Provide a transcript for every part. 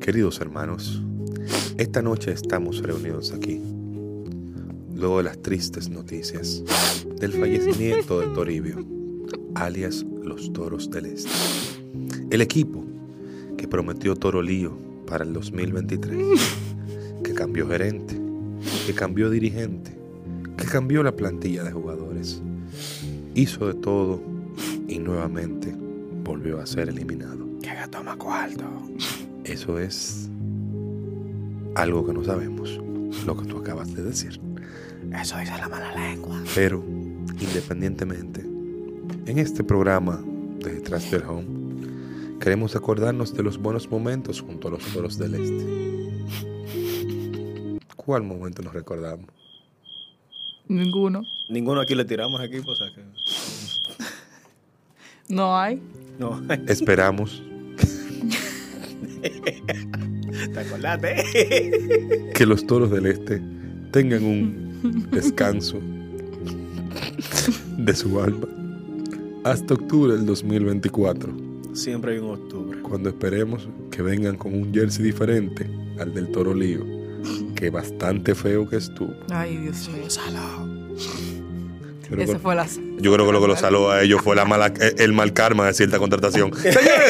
Queridos hermanos, esta noche estamos reunidos aquí, luego de las tristes noticias del fallecimiento de Toribio, alias los Toros del Este. El equipo que prometió Toro Lío para el 2023, que cambió gerente, que cambió dirigente, que cambió la plantilla de jugadores, hizo de todo y nuevamente volvió a ser eliminado. Que toma cuarto. Eso es algo que no sabemos, lo que tú acabas de decir. Eso dice la mala lengua. Pero, independientemente, en este programa de Detrás del Home, queremos acordarnos de los buenos momentos junto a los toros del Este. ¿Cuál momento nos recordamos? Ninguno. Ninguno aquí le tiramos equipo, o sea que. No hay. No. Esperamos ¿Te acordaste? que los toros del Este tengan un descanso de su alma hasta octubre del 2024, Siempre hay un octubre. cuando esperemos que vengan con un jersey diferente al del Toro Lío, que bastante feo que estuvo. Ay, Dios mío. Creo Esa que- fue la. Yo creo que lo que lo saló a ellos fue la mala, el- mal karma de cierta contratación. Señores,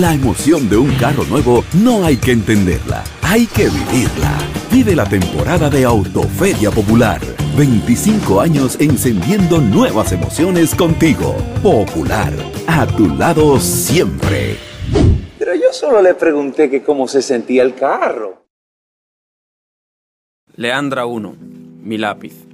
La emoción de un carro nuevo no hay que entenderla, hay que vivirla. Vive la temporada de Autoferia Popular. 25 años encendiendo nuevas emociones contigo. Popular, a tu lado siempre. Pero yo solo le pregunté que cómo se sentía el carro. Leandra 1, mi lápiz.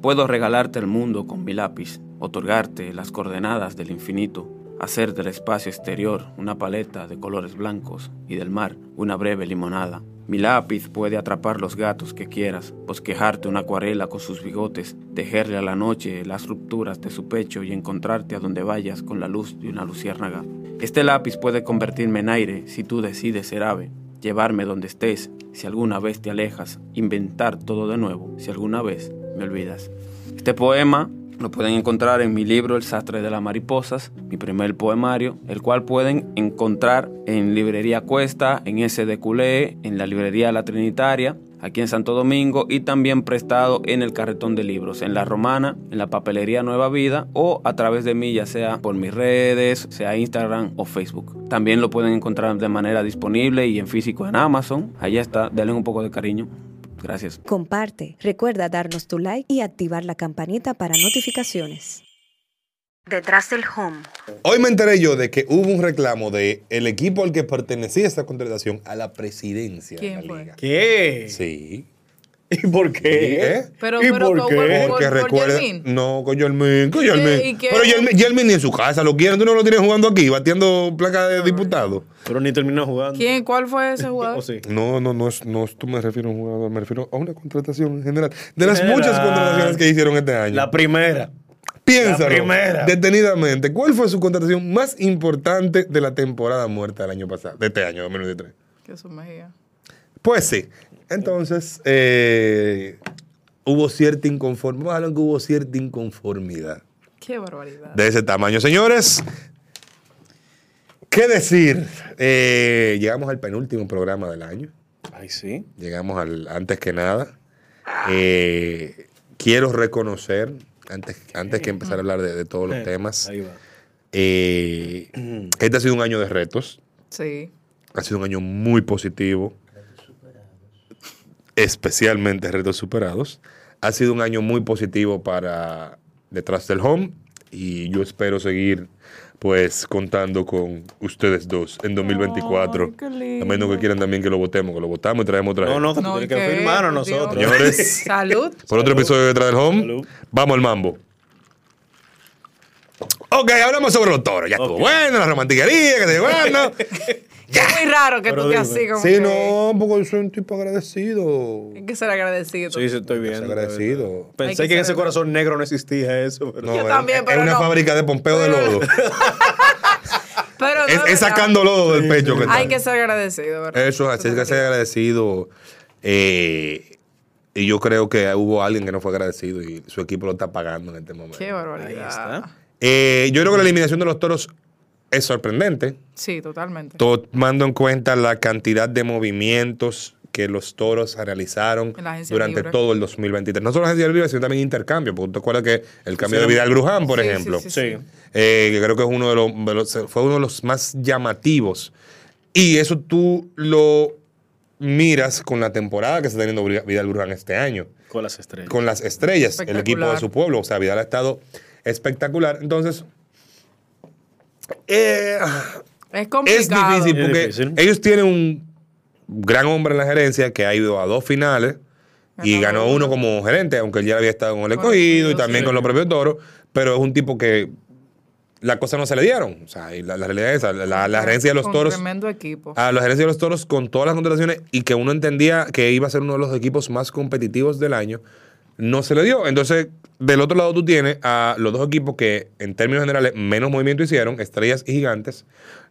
Puedo regalarte el mundo con mi lápiz, otorgarte las coordenadas del infinito, hacer del espacio exterior una paleta de colores blancos y del mar una breve limonada. Mi lápiz puede atrapar los gatos que quieras, bosquejarte una acuarela con sus bigotes, tejerle a la noche las rupturas de su pecho y encontrarte a donde vayas con la luz de una luciérnaga. Este lápiz puede convertirme en aire si tú decides ser ave, llevarme donde estés si alguna vez te alejas, inventar todo de nuevo si alguna vez me olvidas. Este poema lo pueden encontrar en mi libro El sastre de las mariposas, mi primer poemario, el cual pueden encontrar en Librería Cuesta, en SD Culé, en la Librería La Trinitaria, aquí en Santo Domingo y también prestado en el carretón de libros, en La Romana, en la papelería Nueva Vida o a través de mí, ya sea por mis redes, sea Instagram o Facebook. También lo pueden encontrar de manera disponible y en físico en Amazon. Allá está, denle un poco de cariño. Gracias. Comparte, recuerda darnos tu like y activar la campanita para notificaciones. Detrás del home. Hoy me enteré yo de que hubo un reclamo de el equipo al que pertenecía esta contratación a la presidencia de ¿Quién la fue? liga. ¿Qué? Sí. ¿Y por qué? ¿Eh? Pero, ¿Y pero por con- qué? por- Porque por recuerda. Yermin. No, con Yelmin. Con ¿Y Yelmin. y Pero Yelmin, ni en su casa lo quieren. Tú no lo tienes jugando aquí, batiendo placa de diputado. Pero ni terminó jugando. ¿Quién? ¿Cuál fue ese jugador? ¿O sí? No, no, no, es- no esto me refiero a un jugador, me refiero a una contratación en general. De las General. muchas contrataciones que hicieron este año. La primera. Piénsalo. la primera. Detenidamente. ¿Cuál fue su contratación más importante de la temporada muerta del año pasado? De este año, 2023. Que eso Mejía. Pues sí. Entonces, eh, hubo cierta inconformidad. Vamos a hablar que hubo cierta inconformidad Qué barbaridad. de ese tamaño. Señores, ¿qué decir? Eh, llegamos al penúltimo programa del año. Ay, sí. Llegamos al antes que nada. Eh, quiero reconocer, antes, antes que empezar a hablar de, de todos los temas, Ahí va. eh, este ha sido un año de retos. Sí. Ha sido un año muy positivo. Especialmente retos superados. Ha sido un año muy positivo para Detrás del Home. Y yo espero seguir pues contando con ustedes dos en 2024. Ay, qué lindo. A menos que quieran también que lo votemos, que lo votamos y traemos otra No, vez. no, No, tienes ¿y que firmarnos nosotros. Señores, Salud. por otro episodio de Detrás del Home, Salud. vamos al mambo. Ok, hablamos sobre los toros. Ya estuvo bueno, la romantiquería, que se bueno. Es muy raro que Pero tú te así como Sí, que- no, porque yo soy un tipo agradecido. Hay que ser agradecido. Sí, sí, estoy viendo. agradecido. Hay Pensé que que en ese corazón negro no existía eso. Pero... No, Yo es- también, es, pero una no. fábrica de pompeo de lodo. Pero no es, es sacando lodo del pecho que Hay está. que ser agradecido, ¿verdad? Eso es así, hay que ser agradecido. Eh, y yo creo que hubo alguien que no fue agradecido y su equipo lo está pagando en este momento. Qué barbaridad. Ahí está. Eh, yo creo que la eliminación de los toros es sorprendente, Sí, totalmente. tomando en cuenta la cantidad de movimientos que los toros realizaron durante libre. todo el 2023. No solo la agencia libre, sino también intercambio. Porque tú te acuerdas que el cambio de Sí. Vidal Gruján, por Sí, sí, ejemplo, sí, Sí. eh, que creo que es uno de los, de los- fue uno de los más llamativos. Y eso tú lo miras con la temporada que está teniendo Vidal Gruján este año Con las estrellas. con las estrellas, el equipo de su pueblo. O sea, Vidal ha estado espectacular. Entonces, eh, Es es complicado. difícil Es porque difícil. ellos tienen un gran hombre en la gerencia que ha ido a dos finales y Ganó uno. uno como gerente, aunque él ya había estado con el escogido y también sí. con los propios toros, pero es un tipo que las cosas no se le dieron. O sea, y la, la realidad es esa, la, la gerencia de los Con toros Tremendo equipo. a la gerencia de los toros con todas las contrataciones y que uno entendía que iba a ser uno de los equipos más competitivos del año, no se le dio. Entonces, del otro lado tú tienes a los dos equipos que en términos generales menos movimiento hicieron, Estrellas y Gigantes,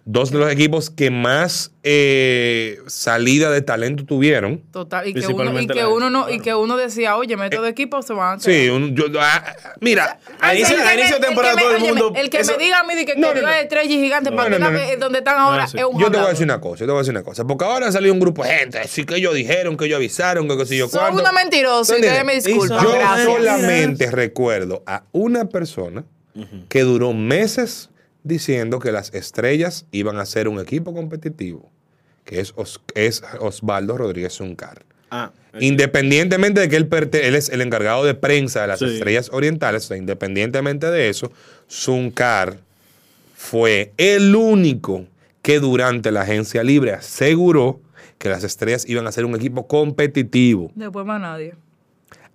dos de los equipos que más eh, salida de talento tuvieron. Total. Y que, uno, y que uno no, y que uno decía, oye, estos equipos se van a Sí, quedar. un- yo- ah, mira, A El inicio, de temporada me- todo el mundo. El que eso- me diga a mí de que No, que no, no. de estrella y gigante No, para no, que no, no. donde están ahora Ah, sí. es un yo te voy a decir una cosa, yo te voy a decir una cosa, porque ahora salió un grupo de gente, así que ellos dijeron, que ellos avisaron, que qué sé yo Son unos mentirosos, ustedes me disculpan. Yo solamente recuerdo a una persona que duró meses diciendo que las estrellas iban a ser un equipo competitivo, que es, Os- es Osvaldo Rodríguez Zuncar. Ah, Independientemente de que él, es el encargado de prensa de las Sí. estrellas orientales, o sea, independientemente de eso, Zuncar fue el único que durante la agencia libre aseguró que las estrellas iban a ser un equipo competitivo. Después más nadie.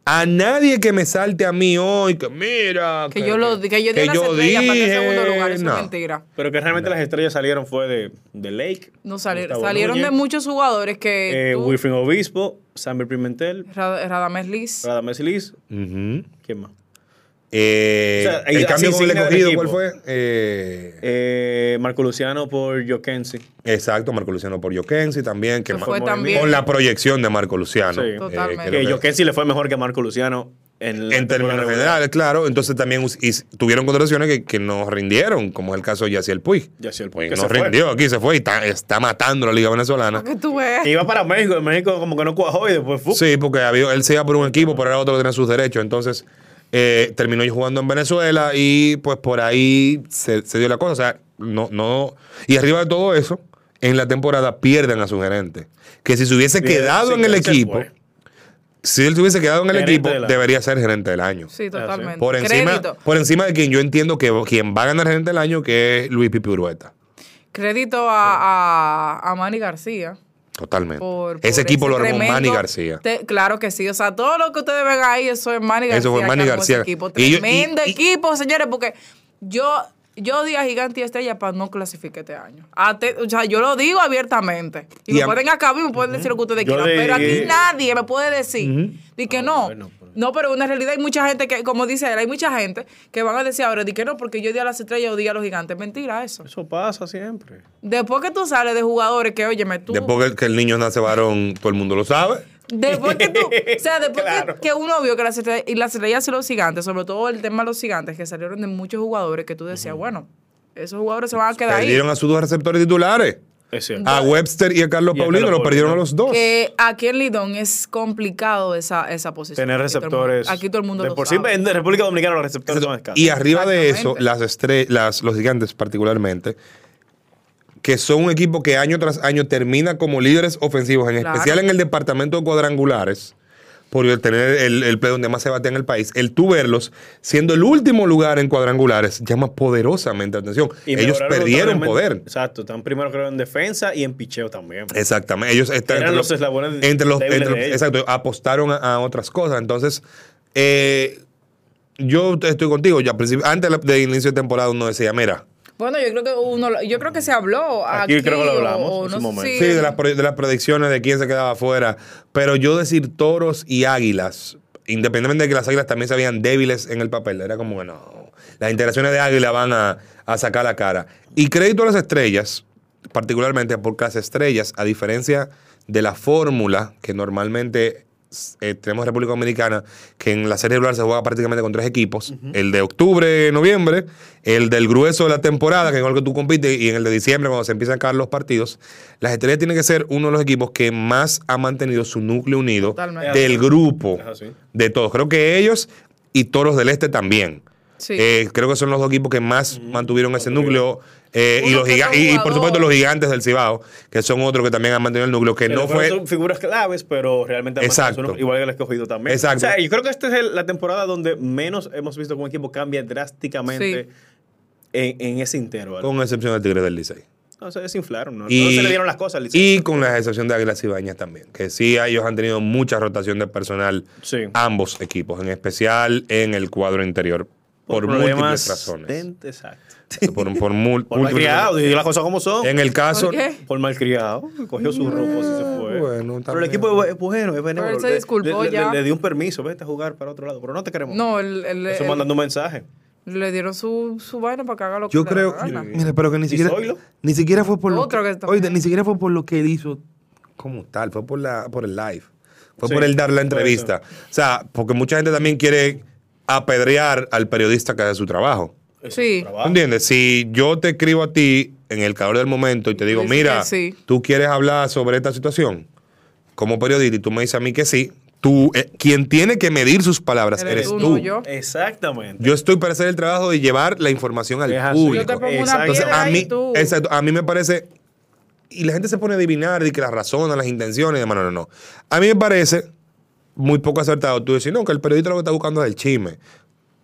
A nadie que me salte a mí hoy, que mira. Que yo lo que yo di las estrellas para que dije, segundo lugar, eso no. es mentira. Pero que realmente las estrellas salieron fue de, de Lake. No salieron, Gustavo salieron Núñez, de muchos jugadores que Eh, tú- Wilfred Obispo, Samber Pimentel, Rad- Radamés Liz, Radamés Liz. Ujú. ¿Quién más? Eh, O sea, ahí el cambio con el escogido. ¿cuál fue? Eh, Eh, Marco Luciano por Jokensi. exacto, Marco Luciano por Jokensi también. Que fue con también con la proyección de Marco Luciano. Sí. eh, Totalmente. que Jokensi le fue mejor que a Marco Luciano en, la en términos generales, claro. Entonces también y tuvieron contrataciones que, que no rindieron, como es el caso de Yaciel Puig. Yaciel Puig, que que no se fue. rindió, aquí se fue y está, está matando la Liga Venezolana. tú ves. Iba para México, en México como que no cuajó y después fue. Sí, porque había- él se iba por un equipo, pero era otro que tenía sus derechos. Entonces eh, terminó jugando en Venezuela y pues por ahí se, se dio la cosa. O sea, no, no. Y arriba de todo eso, en la temporada pierden a su gerente. Que si se hubiese quedado sí, en el equipo, fue. si él se hubiese quedado en el Gerente equipo, debería ser gerente del año. Sí, totalmente. Por encima, Crédito. por encima de quien yo entiendo que quien va a ganar gerente del año, que es Luis Pipi Urueta. Crédito a, a, a Manny García. Totalmente. por- por ese equipo lo armó tremendo- Manny García. te- claro que sí. O sea, todo lo que ustedes ven ahí, eso es Manny García. Eso fue Manny García. ese equipo. Y yo- y- Tremendo y- equipo, señores, porque yo, yo di a Gigante y Estrella para no clasificar este año. O sea, yo lo digo abiertamente. Y, Y me a- pueden acabar y me pueden decir lo que ustedes Yo quieran. Pero aquí nadie me puede decir Ujú. di que no. No, pero en realidad hay mucha gente que, como dice él, hay mucha gente que van a decir ahora, di que no, porque yo di a las estrellas o di a los gigantes. Mentira eso. Eso pasa siempre. Después que tú sales de jugadores que, óyeme, tú... Después que, el niño nace varón, todo el mundo lo sabe. Después que tú, o sea, después que, que uno vio que las estrellas, y las estrellas y los gigantes, sobre todo el tema de los gigantes, que salieron de muchos jugadores que tú decías, bueno, esos jugadores se van a quedar ahí. Perdieron a sus dos receptores titulares. Es cierto. A Webster y a Carlos Y a Paulino, Carlos lo perdieron a los dos. Que aquí en Lidón es complicado esa, esa posición. Tener Aquí todo el mundo- receptores. Aquí todo el mundo de lo por sí, en República Dominicana los receptores son escasos. Y arriba de eso, las estrellas, los gigantes particularmente, que son un equipo que año tras año termina como líderes ofensivos, en Claro. especial en el departamento de cuadrangulares, por tener el, el play donde más se batea en el país, el tú verlos siendo el último lugar en cuadrangulares llama poderosamente la atención. Y Ellos perdieron poder. Exacto, están primero creo en defensa y en picheo también. Exactamente. Ellos están Eran entre los eslabones entre los, entre de los- exacto, apostaron a, a otras cosas. Entonces, eh, yo estoy contigo. Ya antes de inicio de temporada uno decía, mira, Bueno, yo creo que uno, yo creo que se habló aquí, Aquí creo que lo hablamos o en no su momento. sí, de las, de las predicciones de quién se quedaba afuera. Pero yo decir toros y águilas, independientemente de que las águilas también se veían débiles en el papel, era como que no. Las interacciones de águila van a, a sacar la cara. Y crédito a las estrellas, particularmente porque las estrellas, a diferencia de la fórmula que normalmente eh, tenemos en República Dominicana, que en la serie regular se juega prácticamente con tres equipos, el de octubre, noviembre, el del grueso de la temporada, que es el que tú compites, y en el de diciembre, cuando se empiezan a caer los partidos, las estrellas tienen que ser uno de los equipos que más ha mantenido su núcleo unido Totalmente. del grupo de todos. Creo que ellos y Toros del Este también. Sí. Eh, creo que son los dos equipos que más mantuvieron ese núcleo. eh, y, los que y, y por supuesto los gigantes del Cibao, que son otros que también han mantenido el núcleo, que Que no fue... Son figuras claves, pero realmente han Exacto. su- igual que el escogido también. Exacto. O sea, yo creo que esta es el- la temporada donde menos hemos visto que un equipo cambia drásticamente Sí. en, en ese intervalo. Con excepción del Tigre del Licey. No, se desinflaron, ¿no? Y- no se le dieron las cosas al Licey. Y con la excepción de Águilas Ibañas también, que sí ellos han tenido mucha rotación de personal, Sí. ambos equipos, en especial en el cuadro interior, por, múltiples problemas razones. Exacto. Por, por mul- Por malcriado, y las cosas como son. En el caso... ¿Por qué? Por malcriado. Cogió su ropa y se fue. Bueno, Pero el equipo es bueno, es benévolo. él se Le- disculpó le, le- ya. Le, dio un permiso, vete a jugar para otro lado. Pero no te queremos. No, el, el- Eso el- mandando un mensaje. le dieron su, su vaina para que haga lo que Yo le dé creo, la gana. mira, pero que ni siquiera, ni siquiera fue por lo Otro que, que oye, ni siquiera fue por lo que él hizo como tal, fue por la, por el live, fue Sí, por el dar la entrevista, o sea, porque mucha gente también quiere apedrear al periodista que hace su trabajo, Sí. ¿Tú ¿entiendes? Si yo te escribo a ti en el calor del momento y te digo, Dice mira, que sí. tú quieres hablar sobre esta situación como periodista y tú me dices a mí que sí, tú, eh, quien tiene que medir sus palabras Eres eres tú, yo. Exactamente. Yo estoy para hacer el trabajo de llevar la información al público. Yo te pongo una Exacto. Entonces, a mí, tú. exacto, a mí me parece. Y la gente se pone a adivinar y que las razones, las intenciones y demás. No, no, no. A mí me parece muy poco acertado tú decir, no, que el periodista lo que está buscando es el chisme.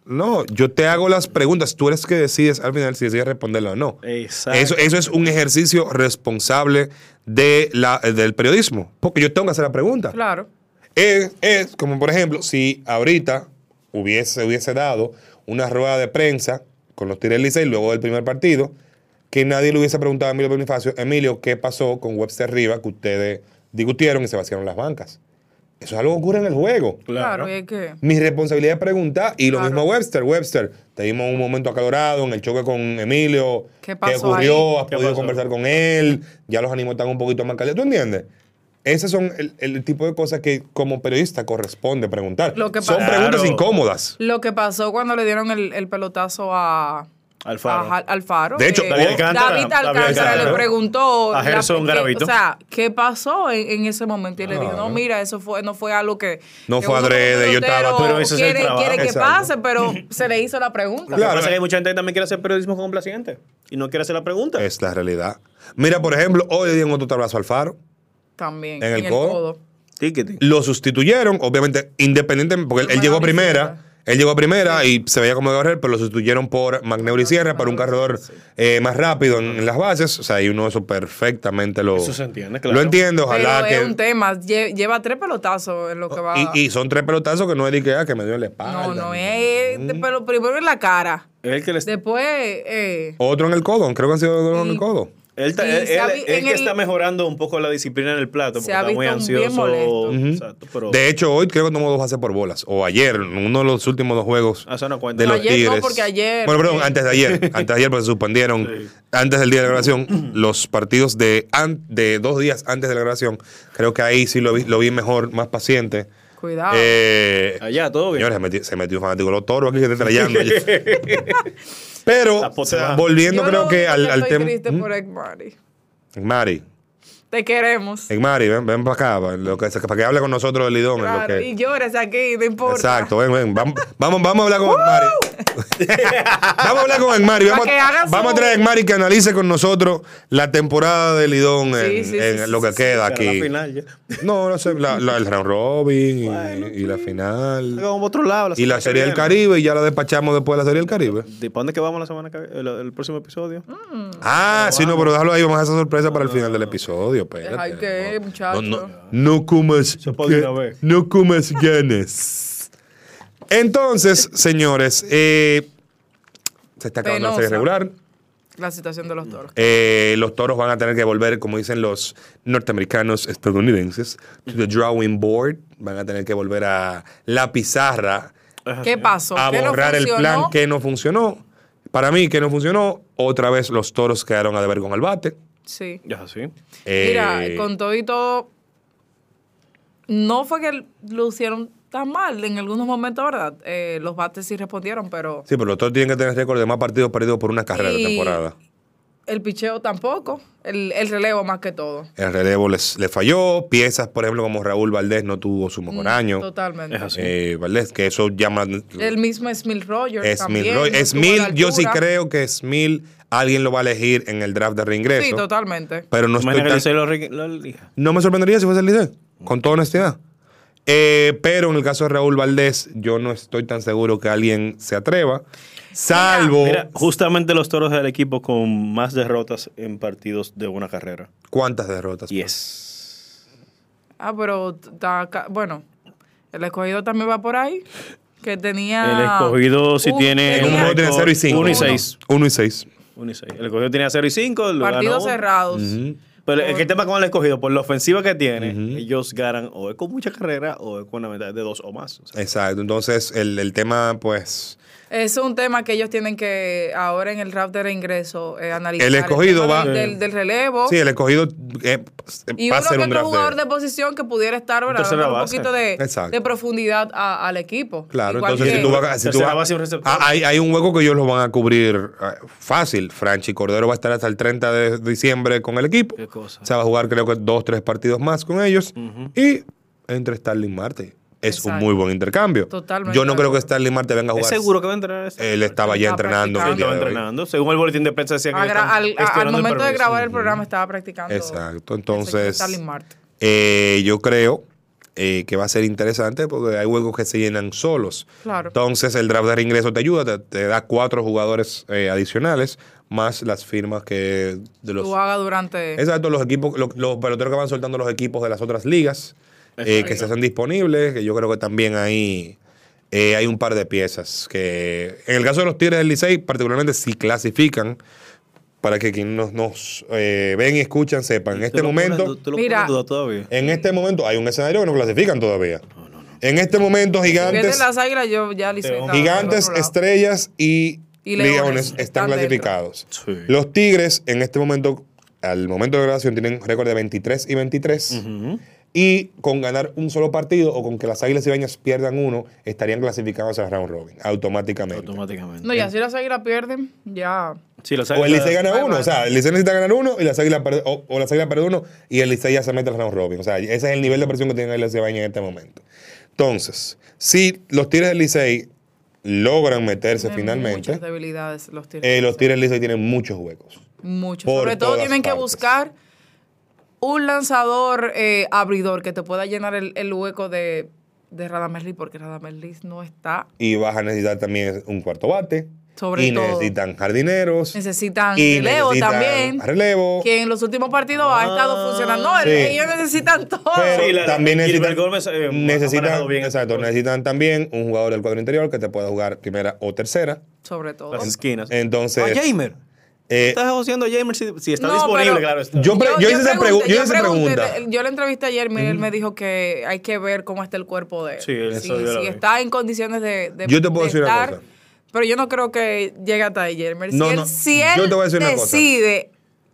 No, yo te hago las preguntas. Tú eres que decides al final si decides responderlo o no. Exacto. Eso, eso es un ejercicio responsable de la, del periodismo. Porque yo tengo que hacer la pregunta. Claro. Es, es como, por ejemplo, si ahorita hubiese, hubiese dado una rueda de prensa con los Tigres Licey luego del primer partido, que nadie le hubiese preguntado a Emilio Bonifacio, Emilio, ¿qué pasó con Webster Riva que ustedes discutieron y se vaciaron las bancas? Eso es algo que ocurre en el juego. Claro, es que. Mi responsabilidad es preguntar, y lo Claro. mismo Webster. Webster, te dimos un momento acalorado en el choque con Emilio. ¿Qué pasó ocurrió? ahí? ¿Has ¿Qué podido pasó? conversar con él? Ya los ánimos están un poquito más calientes. ¿Tú entiendes? Esos son el, el tipo de cosas que como periodista corresponde preguntar. Lo que son preguntas Claro. incómodas. Lo que pasó cuando le dieron el, el pelotazo a. Alfaro. a Al- Alfaro. De hecho, eh, David Alcántara, David le preguntó. A Gerson Garavito. O sea, ¿qué pasó en, en ese momento? Y le dijo, no, mira, eso fue, no fue algo que. No que fue adrede, yo estaba- Pero ese es el quiere, trabajo. quiere que Exacto. pase, pero se le hizo la pregunta. Claro. pasa es que hay mucha gente que también quiere hacer periodismo complaciente y no quiere hacer la pregunta. Es la realidad. Mira, por ejemplo, hoy le dieron otro tablazo al Faro. También. En el codo. Tiquete. Lo sustituyeron, obviamente, independientemente, porque él, él llegó a primera. Él llegó a primera y se veía como de barrer, pero lo sustituyeron por Magneuri Sierra para un corredor eh, más rápido en, en las bases. O sea, y uno eso perfectamente lo, Eso se entiende, claro. lo entiende. Ojalá Pero que. es un tema. lle- Lleva tres pelotazos en lo que va. y, y son tres pelotazos que no es de que, ah, que me dio en la espalda. no, no es. Pero primero en la cara. El que le está- Después. Eh, Otro en el codo, creo que han sido dos en el codo. Él, que el- está mejorando un poco la disciplina en el plato, porque está muy ansioso. molesto. Exacto, pero De hecho, hoy creo que tomó dos bases por bolas. O ayer, en uno de los últimos dos juegos Ah, eso no cuenta. de No, los ayer no, Tigres. porque ayer- Bueno, perdón, antes de ayer. Antes de ayer, porque se suspendieron antes del día de la grabación. los partidos de, de dos días antes de la grabación. Creo que ahí sí lo vi, lo vi mejor, más paciente. cuidado. Eh, Allá, todo bien. Señores, se metió, se metió un fanático de los toros aquí que está trayendo. Pero, La potra. volviendo Yo creo lo que al, al estoy tema. triste ¿Mm? por Ekmari. Mari, Te queremos. Mari, ven, ven para acá, para, lo que, para que hable con nosotros el Lidón. en lo Claro, que- y llores aquí, no importa. Exacto, ven, ven. Vamos, vamos, vamos a hablar con Mari. vamos a hablar con Mari. Vamos, vamos a traer a Mari que analice con nosotros la temporada de Lidón en, Sí, sí, en sí, lo que sí, queda aquí. la final ya. No, no sé, la- la- el round robin y, y la final. Vamos a otro lado. Y la Serie del. Caribe y ya la despachamos después de la Serie del Caribe. ¿De dónde que vamos la semana que el, el próximo episodio? Mm. Ah, sí, no, pero déjalo ahí, vamos a hacer esa sorpresa para el final del episodio. Espérate. Ay, que, muchacho. No, no, no comas, puede no comas ganas. Entonces, señores, eh, se está acabando la serie Penosa. regular. La situación de los toros. Eh, los toros van a tener que volver, como dicen los norteamericanos estadounidenses, to the drawing board. Van a tener que volver a la pizarra ¿Qué pasó? a ¿Qué no borrar el plan que no funcionó. Para mí, que no funcionó. Otra vez los toros quedaron a deber con el bate. Sí. Ya, sí. Mira, Eh, con todo y todo, no fue que lo hicieron tan mal en algunos momentos, ¿verdad? Eh, los bates sí respondieron, pero Sí, pero los toros tienen que tener récord de más partidos perdidos por una carrera de temporada. el picheo tampoco. El, el relevo más que todo. El relevo les, le falló. Piezas, por ejemplo, como Raúl Valdés no tuvo su mejor año. Mm, Totalmente. Es así. Eh, Valdés, que eso llama. El mismo Smil Rogers. Smil también, Roy- no Smil, yo sí creo que Smil alguien lo va a elegir en el draft de reingreso. Sí, totalmente. Pero no, estoy tan- lo re- lo no me sorprendería si fuese el Licey, con toda honestidad. Eh, pero en el caso de Raúl Valdés, yo no estoy tan seguro que alguien se atreva. Salvo. Mira, justamente los toros del equipo con más derrotas en partidos de una carrera. ¿Cuántas derrotas? Yes. Ah, pero bueno, el escogido también va por ahí. Que tenía. El escogido si un- tiene En un tenía juego tiene 0 y 5. 1 y 6. 1 y 6. 1 y 6. El escogido tenía 0 y 5. partidos cerrados. Pero el que tema con el escogido, por la ofensiva que tiene, ellos ganan o es con mucha carrera o es con una mitad de dos o más. O sea, Exacto. Entonces, el, el tema, pues. Es un tema que ellos tienen que, ahora en el draft de reingreso, eh, analizar. El escogido va- Del, relevo. Sí, el escogido eh, y va a uno ser que un draft jugador de- de posición que pudiera estar, ¿verdad? Un base. poquito de, profundidad a- al equipo. Claro, Igual entonces que- si tú vas, si tú vas- base y un receptor. Ah, hay, hay un hueco que ellos lo van a cubrir ah, fácil. Franchi Cordero va a estar hasta el 30 de diciembre con el equipo. Qué cosa. Se va a jugar creo que dos, tres partidos más con ellos. Y entre Starling Marte. Es un muy buen intercambio. Totalmente Yo no creo que. Starling Marte venga a ¿Es jugar. seguro que va a entrenar ese? Él estaba ya entrenando. día Estaba entrenando. Según el boletín de prensa decía que al, al momento de grabar el programa estaba practicando. Exacto. Entonces, Starling Marte. eh, yo creo eh, que va a ser interesante porque hay juegos que se llenan solos. Claro. Entonces, el draft de reingreso te ayuda, te, te da cuatro jugadores eh, adicionales, más las firmas que de los. Tú hagas durante. Exacto, los equipos, los, los peloteros que van soltando los equipos de las otras ligas, eh, que se hacen disponibles, que yo creo que también ahí eh, hay un par de piezas que, en el caso de los Tigres del Licey, particularmente si clasifican, para que quienes nos, nos, eh, ven y escuchan sepan, en este ¿Tú lo pones- momento... Mira. en este momento hay un escenario que no clasifican todavía. En este momento, gigantes, las águilas, yo ya gigantes, estrellas y, Y leones, Leones están, están clasificados. Sí. Los Tigres, en este momento, al momento de grabación, tienen récord de 23 y 23. Y con ganar un solo partido o con que las águilas ibañas pierdan uno, estarían clasificados al round robin, automáticamente. Automáticamente. No, ya si las águilas pierden, ya. Sí, los O el Licey gana uno, o sea, el Licey necesita ganar uno y las águilas o, o las águilas pierde uno y el Licey ya se mete al round robin. O sea, ese es el nivel de presión que tienen las Ibañez en este momento. Entonces, si los Tigres del Licey logran meterse Tienen finalmente, Muchas debilidades los Tigres. eh, los Tigres del Licey tienen muchos huecos. Mucho. por Sobre todo tienen que buscar un lanzador eh, abridor que te pueda llenar el, el hueco de, de Radamel Lee porque Radamel Lee no está. Y vas a necesitar también un cuarto bate. Sobre y todo. necesitan jardineros. Necesitan Y relevo necesitan también. relevo. Que en los últimos partidos ha estado funcionando. No, Sí. ellos necesitan todo. Pero también necesitan, Gómez, eh, necesitan, bien exacto, necesitan también un jugador del cuadro interior que te pueda jugar primera o tercera. Sobre todo. Las esquinas. Entonces, Ah, Jamer. Eh, Estás negociando a Jamer si, si está No, disponible, pero- claro. Está. yo, pre- yo hice esa, pregu- yo hice pregunta. Yo le entrevisté ayer, mira, él me dijo que hay que ver cómo está el cuerpo de él. Sí, eso si, yo vi. está en condiciones de, de- Yo te puedo de decir una estar, cosa. Pero yo no creo que llegue hasta Jermer. Si No, él, no, si yo él te voy a decir una cosa. decide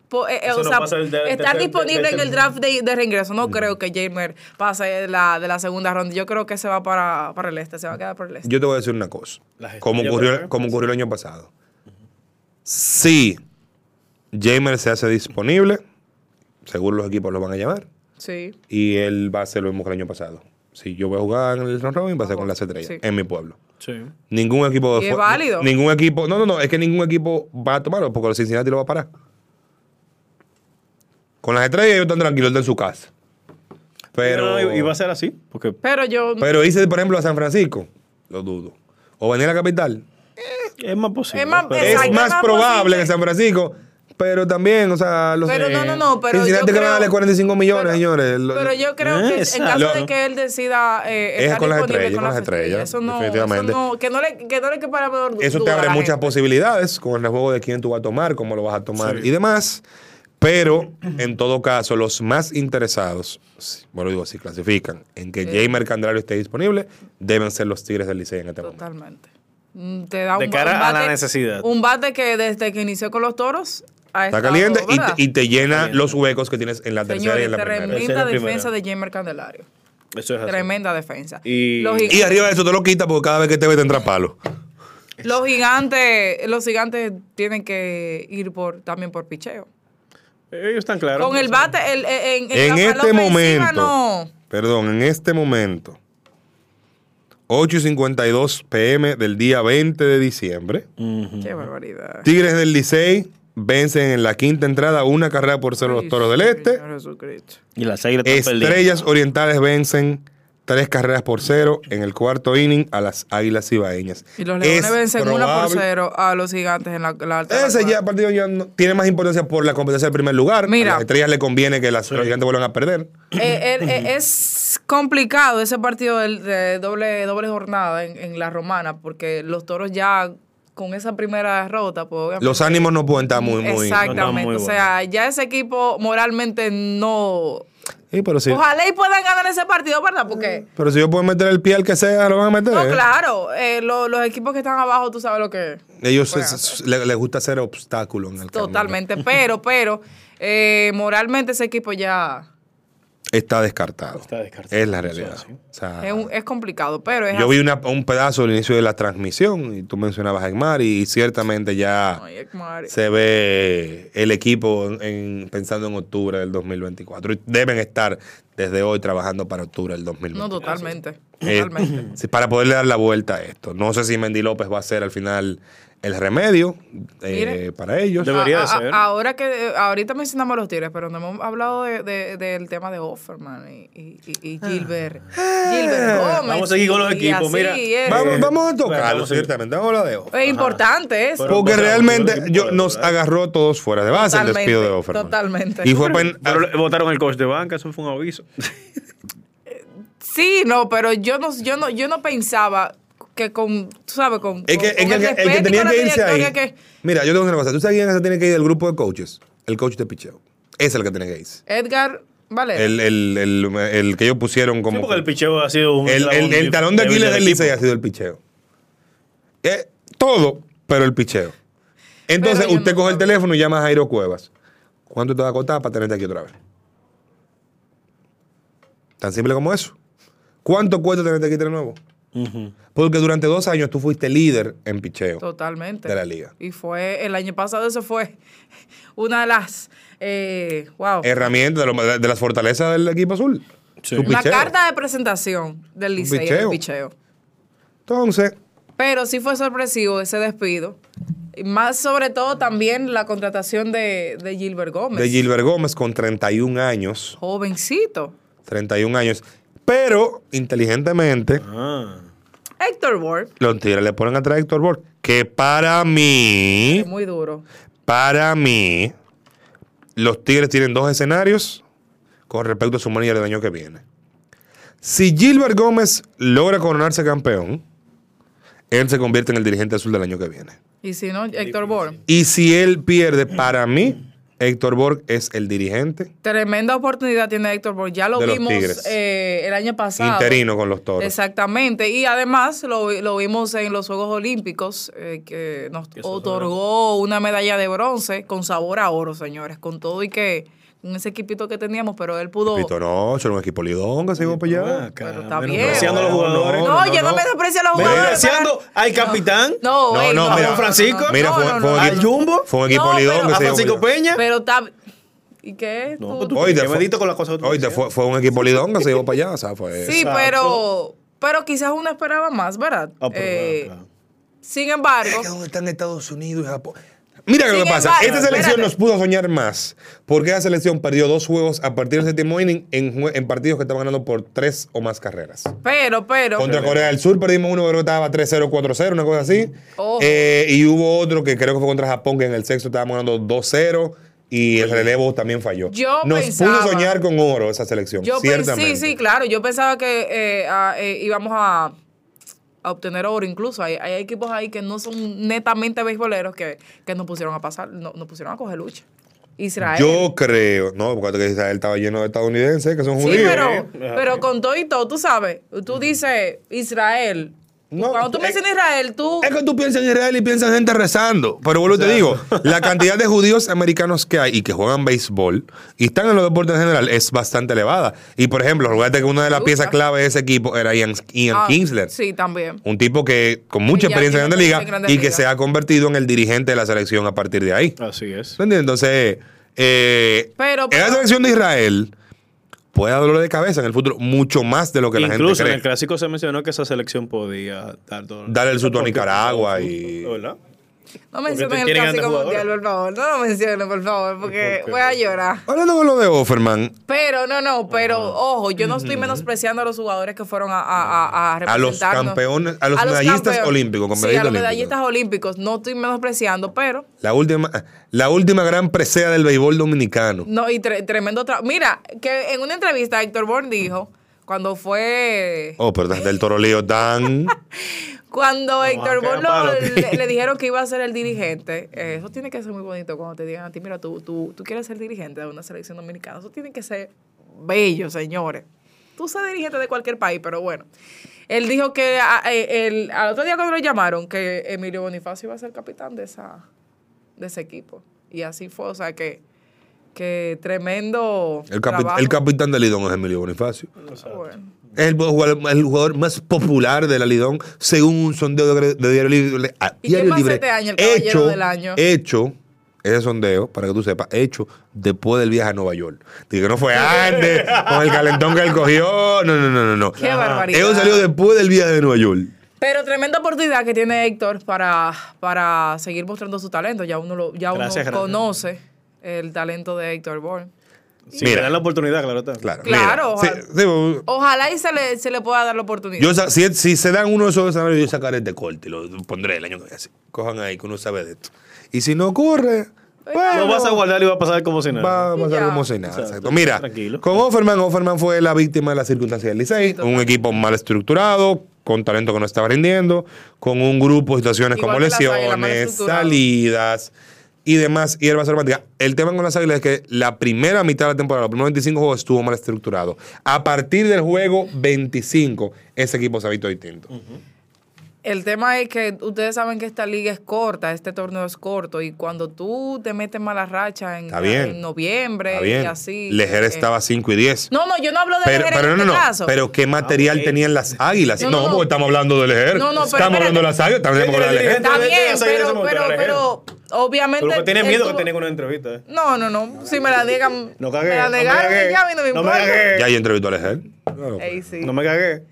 po- eh, eh, o no sea, estar disponible en el draft de, de reingreso, no creo que Jermer pase de la, de la segunda ronda. Yo creo que se va para, para el este, se va a quedar por el este. Yo te voy a decir una cosa. Como ocurrió, como ocurrió el año pasado. Si Jamer se hace disponible, seguro los equipos lo van a llamar. Sí. Y él va a hacer lo mismo que el año pasado. Si yo voy a jugar en el round robin, va a ser con las estrellas, Sí. en mi pueblo. Sí. Ningún equipo. Y es válido. Ningún equipo. No, no, no. Es que ningún equipo va a tomarlo porque los Cincinnati lo va a parar. Con las estrellas ellos están tranquilos, en su casa. Pero. No, no, y va a ser así. Porque Pero yo. Pero hice, por ejemplo, a San Francisco. Lo dudo. O venir a la capital. Es más posible. Es más- pero- Exacto, es más más probable en San Francisco. Pero también, o sea, los Pero no, no, no, pero Cincinnati yo que van a creo- darle 45 millones, pero- señores. Lo- Pero yo creo Eh, que en exacto. caso Lo- de que él decida eh, Es estar con las estrellas, con las estrellas, eso no, definitivamente. Eso no, que no le, que no le quepa Eso te abre muchas gente. posibilidades con el juego de quién tú vas a tomar, cómo lo vas a tomar y demás. Pero, en todo caso, los más interesados, si- bueno, digo, si clasifican en que Jamer Candelario esté disponible, deben ser los Tigres del Licey en este momento. Totalmente. Mm, Te da De un, cara un a la bate, necesidad. Un bate que desde que inició con los toros ha Está estado, caliente y te, y te llena los huecos que tienes en la tercera y en la primera. tremenda defensa primera. de Jamer Candelario. Eso es así. Tremenda defensa. Y- Los, gi- Y arriba de eso te lo quita porque cada vez que te ve te entra palo. los gigantes, los gigantes tienen que ir por también por picheo. Ellos están claros. Con el bate, el, en, en, este momento, no. perdón, en este momento, 8 y 52 pm del día 20 de diciembre, Qué barbaridad. Tigres del Licey vencen en la quinta entrada una carrera por cero los Toros del Este. Y las. Estrellas Orientales vencen tres carreras por cero en el cuarto inning a las Águilas Cibaeñas. Y los Leones Es vencen una por cero a los gigantes en la, la alta. Ese ya partido ya no- tiene más importancia por la competencia del primer lugar. Mira. a las estrellas le conviene que las, los gigantes vuelvan a perder. Eh, eh, eh, es complicado ese partido del- de, doble, doble jornada en, en la romana, porque los toros ya con esa primera derrota, pues obviamente. Los ánimos no pueden estar muy, muy. Exactamente. muy o sea, ya ese equipo moralmente no. Sí, pero, si, Ojalá y puedan ganar ese partido, ¿verdad? Porque. pero si yo puedo meter el pie al que sea, lo van a meter. No, ¿eh? claro, eh, lo- los equipos que están abajo, tú sabes lo que. Ellos Pueden es- es- le- les gusta hacer obstáculos en el camino. Totalmente. Pero, pero, eh, moralmente ese equipo ya. Está descartado. Está descartado. Es la realidad. es así. O sea, Es, un- es complicado, pero es yo así. vi una- un pedazo al inicio de la transmisión y tú mencionabas a Egmar y ciertamente ya Ay, Ekmar. se ve el equipo en- en- pensando en octubre del 2024 y deben estar desde hoy trabajando para octubre del No, 2024. totalmente. Eh, Totalmente. para poderle dar la vuelta a esto. No sé si Mendy López va a ser al final el remedio eh, Mire. para ellos. Debería de ser. ahora que eh, ahorita mencionamos los tigres, pero no hemos hablado de, de- del tema de Offerman y, y, y- y Gilbert. Gilbert Gómez. Ah. Vamos a seguir con los equipos, mira. Vamos, vamos a tocarlo, ciertamente. Vamos a hablar de Offerman. Es importante eso. Porque realmente yo, nos agarró todos fuera de base el despido de Offerman. totalmente. Y fue Pero votaron el coach de banca, eso fue un aviso. Sí, no, pero yo no, yo no, yo no pensaba que con, tú sabes, con, Es que, con- es que con el, que- el que tenía que irse ahí. que- Mira, yo tengo una cosa. ¿Tú sabes quién se tiene que ir del grupo de coaches? El coach de picheo. Ese es el que tiene que irse. Edgar Valera. El, el, el, el que ellos pusieron como. Sí, porque el picheo ha sido un. el, el- el talón de Aquiles del. Licey ha sido el picheo. Eh, todo, pero el picheo. Entonces, usted no coge el teléfono y llama a Jairo Cuevas. ¿Cuánto te va a costar para tenerte aquí otra vez? Tan simple como eso. ¿Cuánto cuesta tenerte aquí de nuevo? Porque durante dos años tú fuiste líder en picheo. Totalmente. de la liga. Y fue, el año pasado eso fue una de las, eh, wow. Herramientas de, lo- de las fortalezas del equipo azul. Su La carta de presentación del Licey en el picheo. Entonces, Pero sí fue sorpresivo ese despido. Y Más sobre todo también la contratación de, de Gilbert Gómez. de Gilbert Gómez con 31 años. Jovencito. 31 años. Pero, inteligentemente, Ah. Héctor Ward, los Tigres le ponen atrás a Héctor Borg, que para mí, es muy duro. para mí, los Tigres tienen dos escenarios con respecto a su manilla del año que viene. Si Gilbert Gómez logra coronarse campeón, él se convierte en el dirigente azul del año que viene. Y si no, Héctor Ward. Y si él pierde, para mí, Héctor Borg es el dirigente Tremenda oportunidad tiene Héctor Ward. Ya lo De vimos eh, el año pasado. interino con los toros. Exactamente. Y además lo, lo vimos en los Juegos Olímpicos, eh, que nos otorgó una medalla de bronce con sabor a oro, señores. Con todo y que con ese equipito que teníamos, pero él pudo. Pito, no, son un equipo lidón que se iba para allá. Pero está bien. Menospreciando a los jugadores. No, yo no, me desprecio a los jugadores. Menospreciando al capitán. No, No, no, no, Francisco. Mira, fue, Al Jumbo. fue un equipo lidón que A se iba Francisco para allá. Peña. Pero está. ¿Y qué? No, Tú- Oíste, fue- medito con las cosas Oíste, fue, fue un equipo lidón que se iba para allá. O sea, fue. Sí, pero, pero quizás uno esperaba más, ¿verdad? Ah, pero Eh, claro. Sin embargo, ¿Dónde están Estados Unidos y Japón? Mira Sin lo que pasa. embargo, Esta selección espérate. nos pudo soñar más. Porque esa selección perdió dos juegos a partir del séptimo inning en, partidos que estaban ganando por tres o más carreras. pero, pero. Contra Corea del Sur perdimos uno que creo que estaba 3-0, 4-0, una cosa así. Eh, y hubo otro que creo que fue contra Japón, que en el sexto estábamos ganando 2-0 y el relevo también falló. Yo Nos pensaba- pudo soñar con oro esa selección, Yo ciertamente. sí, sí, claro. Yo pensaba que eh, a- eh, íbamos a, a obtener oro incluso. Hay, hay equipos ahí que no son netamente beisboleros que, que nos pusieron a pasar, no- nos pusieron a coger lucha. Israel. Yo creo, no, porque que Israel estaba lleno de estadounidenses que son sí, judíos. pero, pero con todo y todo, tú sabes, tú dices Israel. No, Cuando tú es- mencionas Israel, tú... Es que tú piensas en Israel y piensas en gente rezando. Pero vuelvo y te digo, la cantidad de judíos americanos que hay y que juegan béisbol y están en los deportes en general es bastante elevada. Y por ejemplo, recuerda que una de las piezas clave de ese equipo era Ian, Ian Ah, Kinsler. Sí, también. Un tipo que con mucha experiencia en Grande Liga en y que se ha convertido en el dirigente de la selección a partir de ahí. Así es. ¿Me entiendes? Entonces, eh, Pero- en pero- la selección de Israel puede dar dolor de cabeza en el futuro mucho más de lo que la gente Incluso en cree. el clásico se mencionó que esa selección podía dar todo. Darle el susto a Nicaragua y- ¿Verdad? No mencionen el clásico mundial, por favor. No lo mencionen, por favor, porque voy a llorar. Hablando con lo de Offerman, Pero, no, no, pero ojo, yo no estoy menospreciando a los jugadores que fueron a, a, a, a A los campeones, a los medallistas olímpicos, con Sí, a medallistas los olímpicos. medallistas olímpicos. No estoy menospreciando, pero la última, la última gran presea del béisbol dominicano. no, y tre- tremendo trabajo. Mira, que en una entrevista Héctor Bourne dijo, cuando fue Oh, pero del torolío tan. Cuando Héctor palo, le, le dijeron que iba a ser el dirigente, eh, eso tiene que ser muy bonito cuando te digan a ti, mira, tú, tú, tú quieres ser dirigente de una selección dominicana. Eso tiene que ser bello, señores. Tú ser dirigente de cualquier país, pero bueno. Él dijo que a- eh, el- al otro día cuando lo llamaron, que Emilio Bonifacio iba a ser capitán de, esa, de ese equipo. Y así fue, o sea que, que tremendo El, capi- trabajo. el capitán del Lidón es Emilio Bonifacio. Bueno. Es el jugador, el jugador más popular de la Lidón, según un sondeo de, de Diario Libre. a ¿Y Diario Libre, este año el caballero hecho, del año? Hecho, ese sondeo, para que tú sepas, hecho después del viaje a Nueva York. Digo que no fue antes, con el calentón que él cogió. No, no, no, no. no. Qué barbaridad. Eso salió después del viaje de Nueva York. Pero tremenda oportunidad que tiene Héctor para, para seguir mostrando su talento. Ya uno, lo, ya uno gracias. conoce el talento de Héctor Bourne. Si Mira. la oportunidad, claro está. Claro. Claro, ojalá. sí, sí, Ojalá y se le, se le pueda dar la oportunidad. Yo, si, si se dan uno de esos escenarios, yo sacaré este corte y lo pondré el año que viene. así. Cojan ahí, que uno sabe de esto. Y si no ocurre, bueno, Lo vas a guardar y va a pasar como si nada. va a pasar Ya. como si nada. Exacto. exacto. Mira, Tranquilo. con Offerman, Offerman fue la víctima de las circunstancias del Licey. un equipo mal estructurado, con talento que no estaba rindiendo, con un grupo de situaciones Igual como lesiones, salidas y demás hierbas aromáticas. El tema con las águilas es que la primera mitad de la temporada, los primeros 25 juegos, estuvo mal estructurado. A partir del juego 25, ese equipo se ha visto distinto. El tema es que ustedes saben que esta liga es corta, este torneo es corto, y cuando tú te metes mala racha en, Está bien. en noviembre Está bien. y así. Lejer eh, estaba 5 y 10. No, no, yo no hablo de Pero, Lejer pero en no, este no, caso. pero ¿qué material tenían las águilas? No, No, no, no. porque estamos hablando de Lejer. No, no, pero estamos hablando de las águilas, también que hablar de Lejer. Está bien, pero, pero, pero, obviamente. Pero que tiene él miedo que tuvo- tienen una entrevista. ¿eh? No, no, no. Si me la niegan. No cagué. Me la no me negaron cagué. y ya a mí no me No me importa. cagué. Ya yo entrevistó a Lejer. No me cagué.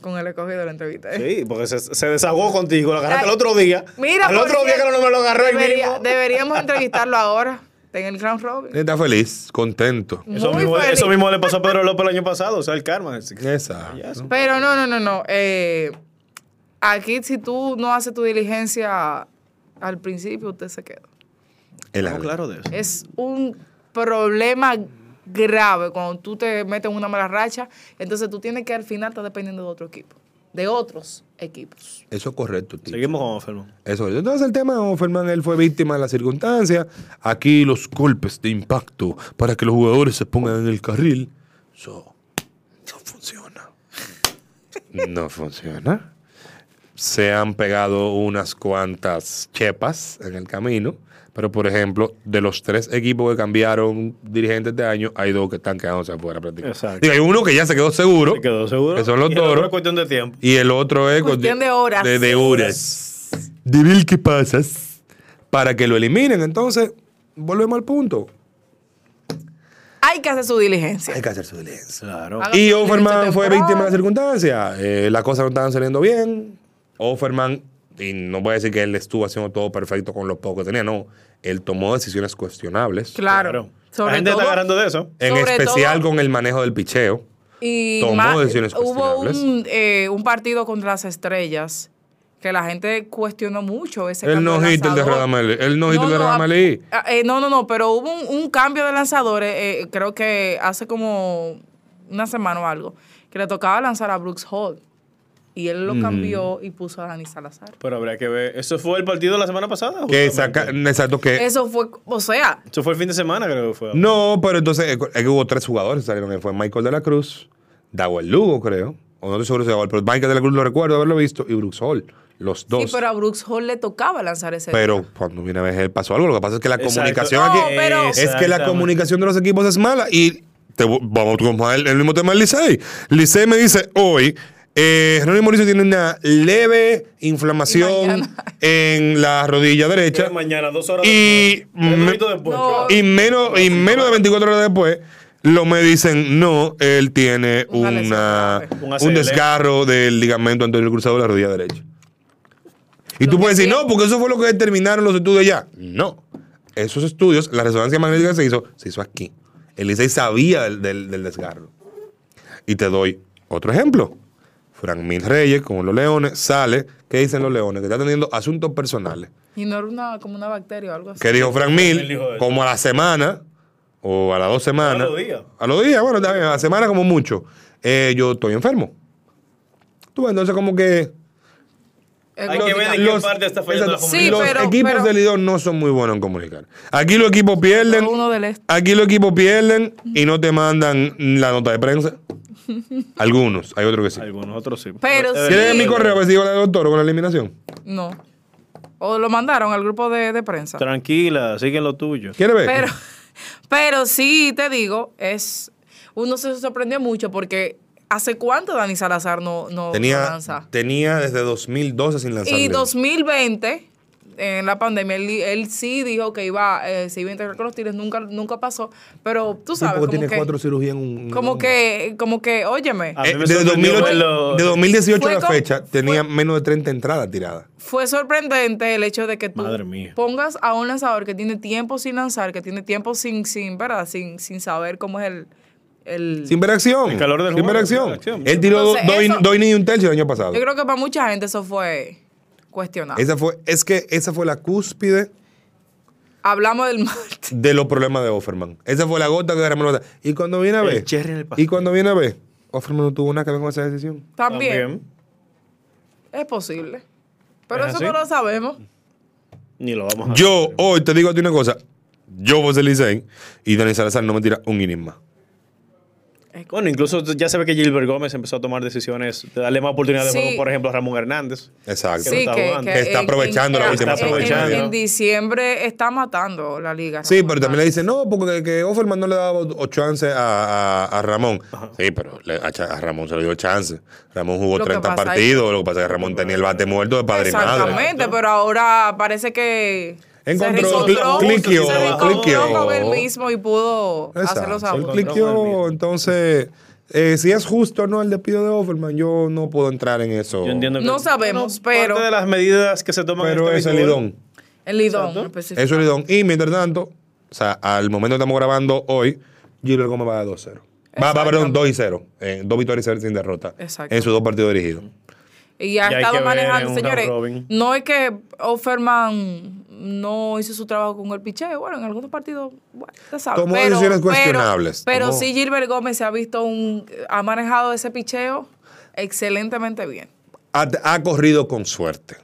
Con el escogido de la entrevista. Sí, porque se, se desahogó contigo, lo agarraste Ay, el otro día. Mira, al otro día que no me lo agarró debería- mismo. Deberíamos entrevistarlo ahora. en el Grand Robin. Está feliz, contento. Eso Muy mismo, feliz. eso mismo le pasó a Pedro López el año pasado, o sea, el karma. Exacto. Pero no, no, no, no. eh, aquí si tú no haces tu diligencia al principio, usted se queda. El claros de eso. Es un problema grave cuando tú te metes en una mala racha. Entonces tú tienes que al final estar dependiendo de otro equipo. De otros equipos. Eso es correcto, tío. Seguimos con Offerman. Eso es. Entonces el tema de Offerman, él fue víctima de la circunstancia. Aquí los golpes de impacto para que los jugadores se pongan en el carril. Eso no funciona. No funciona. Se han pegado unas cuantas chepas en el camino. Pero, por ejemplo, de los tres equipos que cambiaron dirigentes de año, hay dos que están quedándose afuera prácticamente. Exacto. Digo, hay uno que ya se quedó seguro. Se quedó seguro. Que son los Y el otro toros. es cuestión de tiempo. Y el otro es Cuestión de horas. De, de horas. De ver qué pasas para que lo eliminen. Entonces, volvemos al punto. Hay que hacer su diligencia. Hay que hacer su diligencia. Claro. Haga Y Offerman fue víctima de la circunstancia. Eh, las cosas no estaban saliendo bien. Offerman, y no voy a decir que él estuvo haciendo todo perfecto con lo poco que tenía, no. Él tomó decisiones cuestionables. Claro. Claro. Sobre la gente todo- está agarrando de eso. En especial todo- con el manejo del picheo. Y Tomó ma- decisiones hubo cuestionables. un, eh, un partido contra las estrellas que la gente cuestionó mucho ese El cambio no hit el de. Radamel. El no hit No, el de no, Radamel. eh, no, no, no, pero hubo un, un cambio de lanzadores, eh, creo que hace como una semana o algo, que le tocaba lanzar a Brooks Hall. Y él lo Mm. cambió y puso a Dani Salazar. Pero habría que ver. ¿Eso fue el partido de la semana pasada? Que saca, exacto, que Eso fue, o sea, Eso fue el fin de semana, creo que fue. No, pero entonces eh, es que hubo tres jugadores que salieron. que Fue Michael de la Cruz, Dawel Lugo, creo. O no estoy seguro si Dawel, pero Michael de la Cruz lo recuerdo haberlo visto. Y Brooks Hall. Los dos. sí, pero a Brooks Hall le tocaba lanzar ese Pero día. cuando viene a ver él pasó algo. Lo que pasa es que la Exacto. comunicación No, aquí. pero- Es que la comunicación de los equipos es mala. Y te vamos con el, el mismo tema del Licey. Licey me dice hoy. Eh, Ronnie Mauricio tiene una leve inflamación mañana. en la rodilla derecha. Mañana, dos horas Y, después. Me- después. No. y menos, y menos de 24 horas después, lo me dicen, no, él tiene Una. Un desgarro del ligamento anterior cruzado de la rodilla derecha. Y Lo tú puedes decir, no, porque eso fue lo que determinaron los estudios ya. No. Esos estudios, la resonancia magnética se hizo, se hizo aquí. El Licey sabía del, del- del desgarro. Y te doy otro ejemplo. Frank Mil Reyes, como los Leones, sale. ¿Qué dicen los Leones? Que está teniendo asuntos personales. Y no era una, como una bacteria o algo así. Que dijo Frank Mil, como a la semana, o a las dos semanas. A los días. A los días, bueno, también, a la semana como mucho. eh, yo estoy enfermo. Tú, ves, entonces como que... Hay que ver de qué parte está fallando la exacto, Sí, los pero- equipos pero- de Lidón no son muy buenos en comunicar. Aquí los equipos pierden. Uno del este. Aquí los equipos pierden y no te mandan la nota de prensa. Algunos, hay otros que sí. Algunos otros sí. Pero Eh, sí. ¿Quieres mi correo que sigo la del doctor con la eliminación? No. O lo mandaron al grupo de, de prensa. Tranquila, sigue lo tuyo. ¿Quieres ver? Pero, pero sí te digo, es. Uno se sorprendió mucho porque ¿hace cuánto Dani Salazar no, no, tenía, lanza? tenía desde 2012 sin lanzar. Y Lidón. 2020, en la pandemia, él, él sí dijo que iba, eh, se iba a integrar con los Tigres, nunca, nunca pasó. Pero tú Sí, sabes, porque como tiene que, cuatro cirugías en un. como que, como que, óyeme, Eh, de, sorprendió 2008 verlo- de 2018 Fue a la con- fecha tenía menos de 30 entradas tiradas. fue sorprendente el hecho de que tú Madre mía. pongas a un lanzador que tiene tiempo sin lanzar, que tiene tiempo sin, sin, ¿verdad? Sin, sin saber cómo es el... el Sin ver acción. El calor del Sin ver juego, acción. sin ver acción. Él tiró dos dos innings y un tercio el año pasado. Yo creo que para mucha gente eso fue cuestionable. Esa fue, es que esa fue la cúspide Hablamos del martes. de los problemas de Offerman. Esa fue la gota que derramó la gota. Y cuando viene a El ver. cherry en el pastel. y cuando viene a ver, Offerman no tuvo nada que ver con esa decisión. También, es posible. Pero ¿Es eso así? no lo sabemos. Ni lo vamos a Yo hoy te digo a ti una cosa. Yo voy a ser y Dani Salazar no me tira un inning más. Bueno, incluso ya se ve que Gilbert Gómez empezó a tomar decisiones de darle más oportunidades de Sí. por ejemplo, a Ramón Hernández. Exacto. Que Sí, está que, jugando. Que está en- aprovechando en- la última semana. En, en diciembre está matando la liga. Sí, pero también le dicen, no, porque que Offerman no le daba o chance a, a- a Ramón. Sí, pero le- a, Ramón se le dio chance. Ramón jugó Lo que 30 pasa es- partidos, lo que pasa es que Ramón tenía el bate muerto de padre y madre. Exactamente, pero ahora parece que Encontró, cliqueó, cliqueó. con él mismo y pudo hacerlo saber. cliqueó, entonces, eh, si es justo o no el despido de Offerman, yo no puedo entrar en eso. Yo entiendo que No sabemos, pero parte de las medidas que se toman Pero en es este el lidón. el lidón es lidón. Y mientras tanto, O sea, al momento que estamos grabando hoy, Gilbert Gómez va de 2-0. Va, va, perdón, 2 y 0. Eh, dos victorias y cero sin derrota. Exacto. En sus dos partidos dirigidos. Y ha Y estado manejando, señores. No es que Offerman no hizo su trabajo con el picheo. Bueno, en algunos partidos, bueno, usted sabe. Tomó decisiones cuestionables. Pero, Tomó- sí, Gilbert Gómez se ha visto un. Ha manejado ese picheo excelentemente bien. Ha, ha corrido con suerte.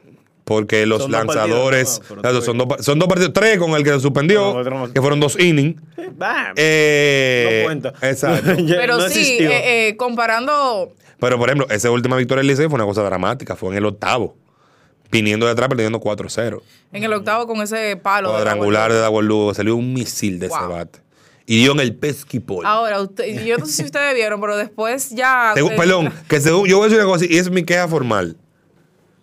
Porque los Son dos lanzadores. partidos, no, pero son, dos, son dos partidos, tres con el que se suspendió, No, que fueron dos innings. Bam. Eh, no cuenta. Exacto. Pero no sí, eh, eh, comparando. Pero, por ejemplo, esa última victoria del Licey fue una cosa dramática. Fue en el octavo. Viniendo de atrás, perdiendo 4-0. En el octavo con ese palo. de Cuadrangular la de Dawel Lugo. Salió un misil de ese Wow. bate. Y dio en el pesquipol. Ahora, usted, yo no sé si ustedes vieron, pero después ya. Perdón, que según, yo voy a decir una cosa, y es mi queja formal.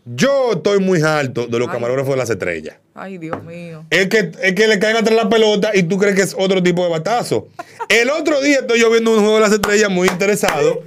Yo estoy muy alto de los Ay. camarógrafos de las estrellas. Ay, Dios mío. Es que, es que le caen atrás la pelota y tú crees que es otro tipo de batazo. El otro día estoy yo viendo un juego de las estrellas muy interesado.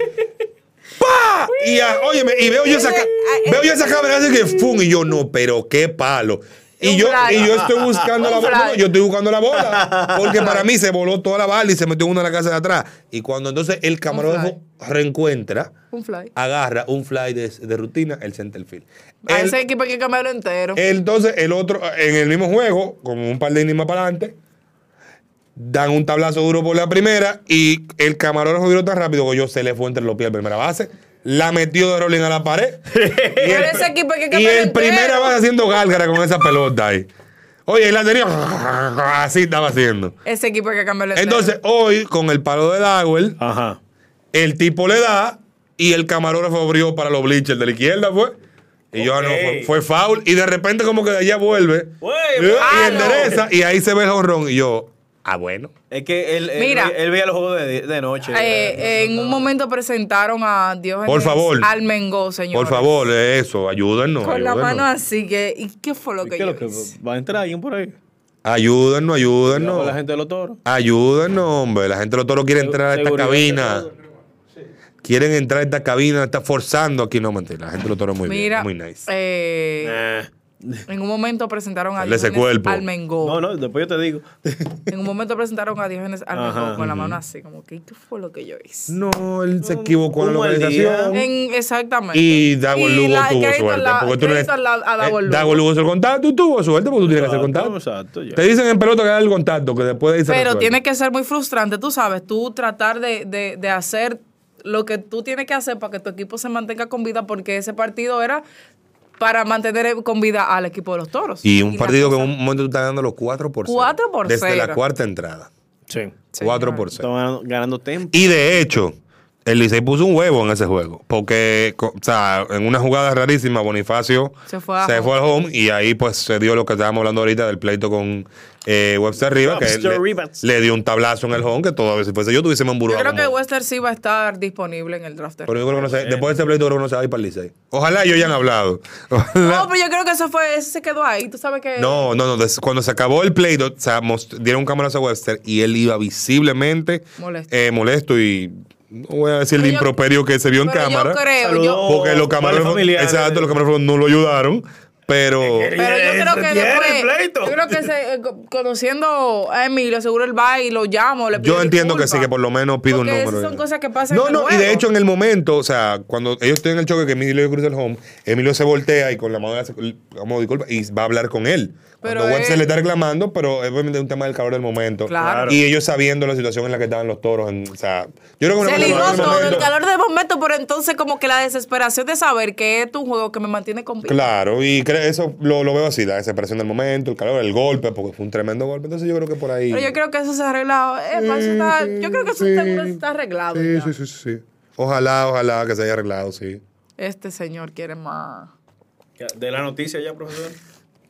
¡Pah! Y, a- óyeme, y veo yo esa, ca- veo yo esa cámara así que ¡fum! Y yo, no, pero qué palo. Y yo, y yo estoy buscando la bola. no, yo estoy buscando la bola. Porque para mí se voló toda la bala y se metió una en la casa de atrás. Y cuando entonces el camarógrafo reencuentra, Un fly. agarra un fly de, de rutina, el centerfield. A El- ese equipo hay que cambiarlo entero. entonces, el otro, en el mismo juego, como un par de innings más para adelante, dan un tablazo duro por la primera y el camarógrafo viró tan rápido que yo se le fue entre los pies a primera base, la metió de rolling a la pared. y Pero ese equipo hay que y el primera base haciendo gálgara con esa pelota ahí. Oye, él la tenía, así estaba haciendo. Ese equipo hay que cambiarlo entero. Entonces, hoy, con el palo de Dowell, Ajá. el tipo le da y el camarógrafo abrió para los bleachers de la izquierda, fue. Y yo, ah, no, fue, fue foul. Y de repente, como que de allá vuelve. Y endereza. Y ahí se ve el jonrón. Y yo, ah, bueno. Es que él, él, Mira. él veía los juegos de, de noche. Eh, en un momento presentaron a Dios Por favor. Almengó, señor. Por favor, eso, ayúdennos. Con la mano así que. ¿Y qué fue lo ¿Qué que yo lo que hice? va a entrar alguien por ahí? Ayúdennos, ayúdennos. La gente de los toros. Ayúdennos, hombre. La gente de los toros quiere entrar a esta cabina. Quieren entrar a esta cabina, está forzando aquí. No, mentira. La gente de los toros es muy Mira, bien, muy nice. eh, Eh. en un momento presentaron a Diógenes. Almengó. No, no, después yo te digo. En un momento presentaron a Diógenes Almengó Ajá. con la mano así, como que ¿qué fue lo que yo hice? No, él se equivocó en la. En, exactamente. Y Dago Lugo la- tuvo suerte. la- porque tú no crédito eres- a la- a Dago eh, Lugo. Dago Lugo hizo el contacto y tuvo suerte porque tú tienes que hacer contacto. exacto, ya. Te dicen en pelota que haga el contacto, que después de Pero resuelve. tiene que ser muy frustrante, tú sabes, tú tratar de, de, de hacer lo que tú tienes que hacer para que tu equipo se mantenga con vida, porque ese partido era para mantener con vida al equipo de los toros. Y un la partido que en un momento tú estás dando los 4 por 0. 4 por Desde la cero. cuarta entrada. Sí. 4 por 0. Estaban ganando, ganando tiempo. Y de hecho, el Licey puso un huevo en ese juego. Porque, o sea, en una jugada rarísima, Bonifacio Se fue a se home. fue al home y ahí pues se dio lo que estábamos hablando ahorita del pleito con eh, Webster Rivas, que Webster le, Rivas. le dio un tablazo en el home que todavía si fuese yo tuviésemos Yo emburrado. creo que Wester sí va a estar disponible en el draft. Pero yo creo que no se, después de ese pleito creo que no se va a ir para el Licey. Ojalá ellos hayan hablado. Ojalá- No, pero yo creo que eso fue, eso se quedó ahí. Tú sabes que. No, no, no. des- Cuando se acabó el pleito, o sea, most- dieron un camarazo a Webster y él iba visiblemente Molesto. eh, molesto y no voy a decir el yo- improperio que se vio en yo cámara. creo, yo- Porque los camarógrafos, familiares. exacto, los camarógrafos no lo ayudaron, pero Pero yo creo que después, yo creo que se- eh, co- conociendo a Emilio, seguro él va y lo llama o le pide yo entiendo que sí, que por lo menos pido un número. esas son cosas que pasan No, en el no, y de hecho en el momento, o sea, cuando ellos están en el choque que Emilio cruza el home, Emilio se voltea y con la mano como disculpa y va a hablar con él. Pero Cuando él- le está reclamando, pero es obviamente un tema del calor del momento. Claro. Y ellos sabiendo la situación en la que estaban los toros. en- o sea, yo creo que una Se ligó todo el calor del momento, pero entonces como que la desesperación de saber que es un juego que me mantiene con vida. Claro, y cre- eso lo, lo veo así, la desesperación del momento, el calor, el golpe, porque fue un tremendo golpe. Entonces yo creo que por ahí. Pero yo creo que eso se ha arreglado. Eh, pa, eso está- yo creo que eso sí. está arreglado. Sí, ya. sí, sí, sí. Ojalá, ojalá que se haya arreglado, sí. Este señor quiere más. De la noticia ya, profesor.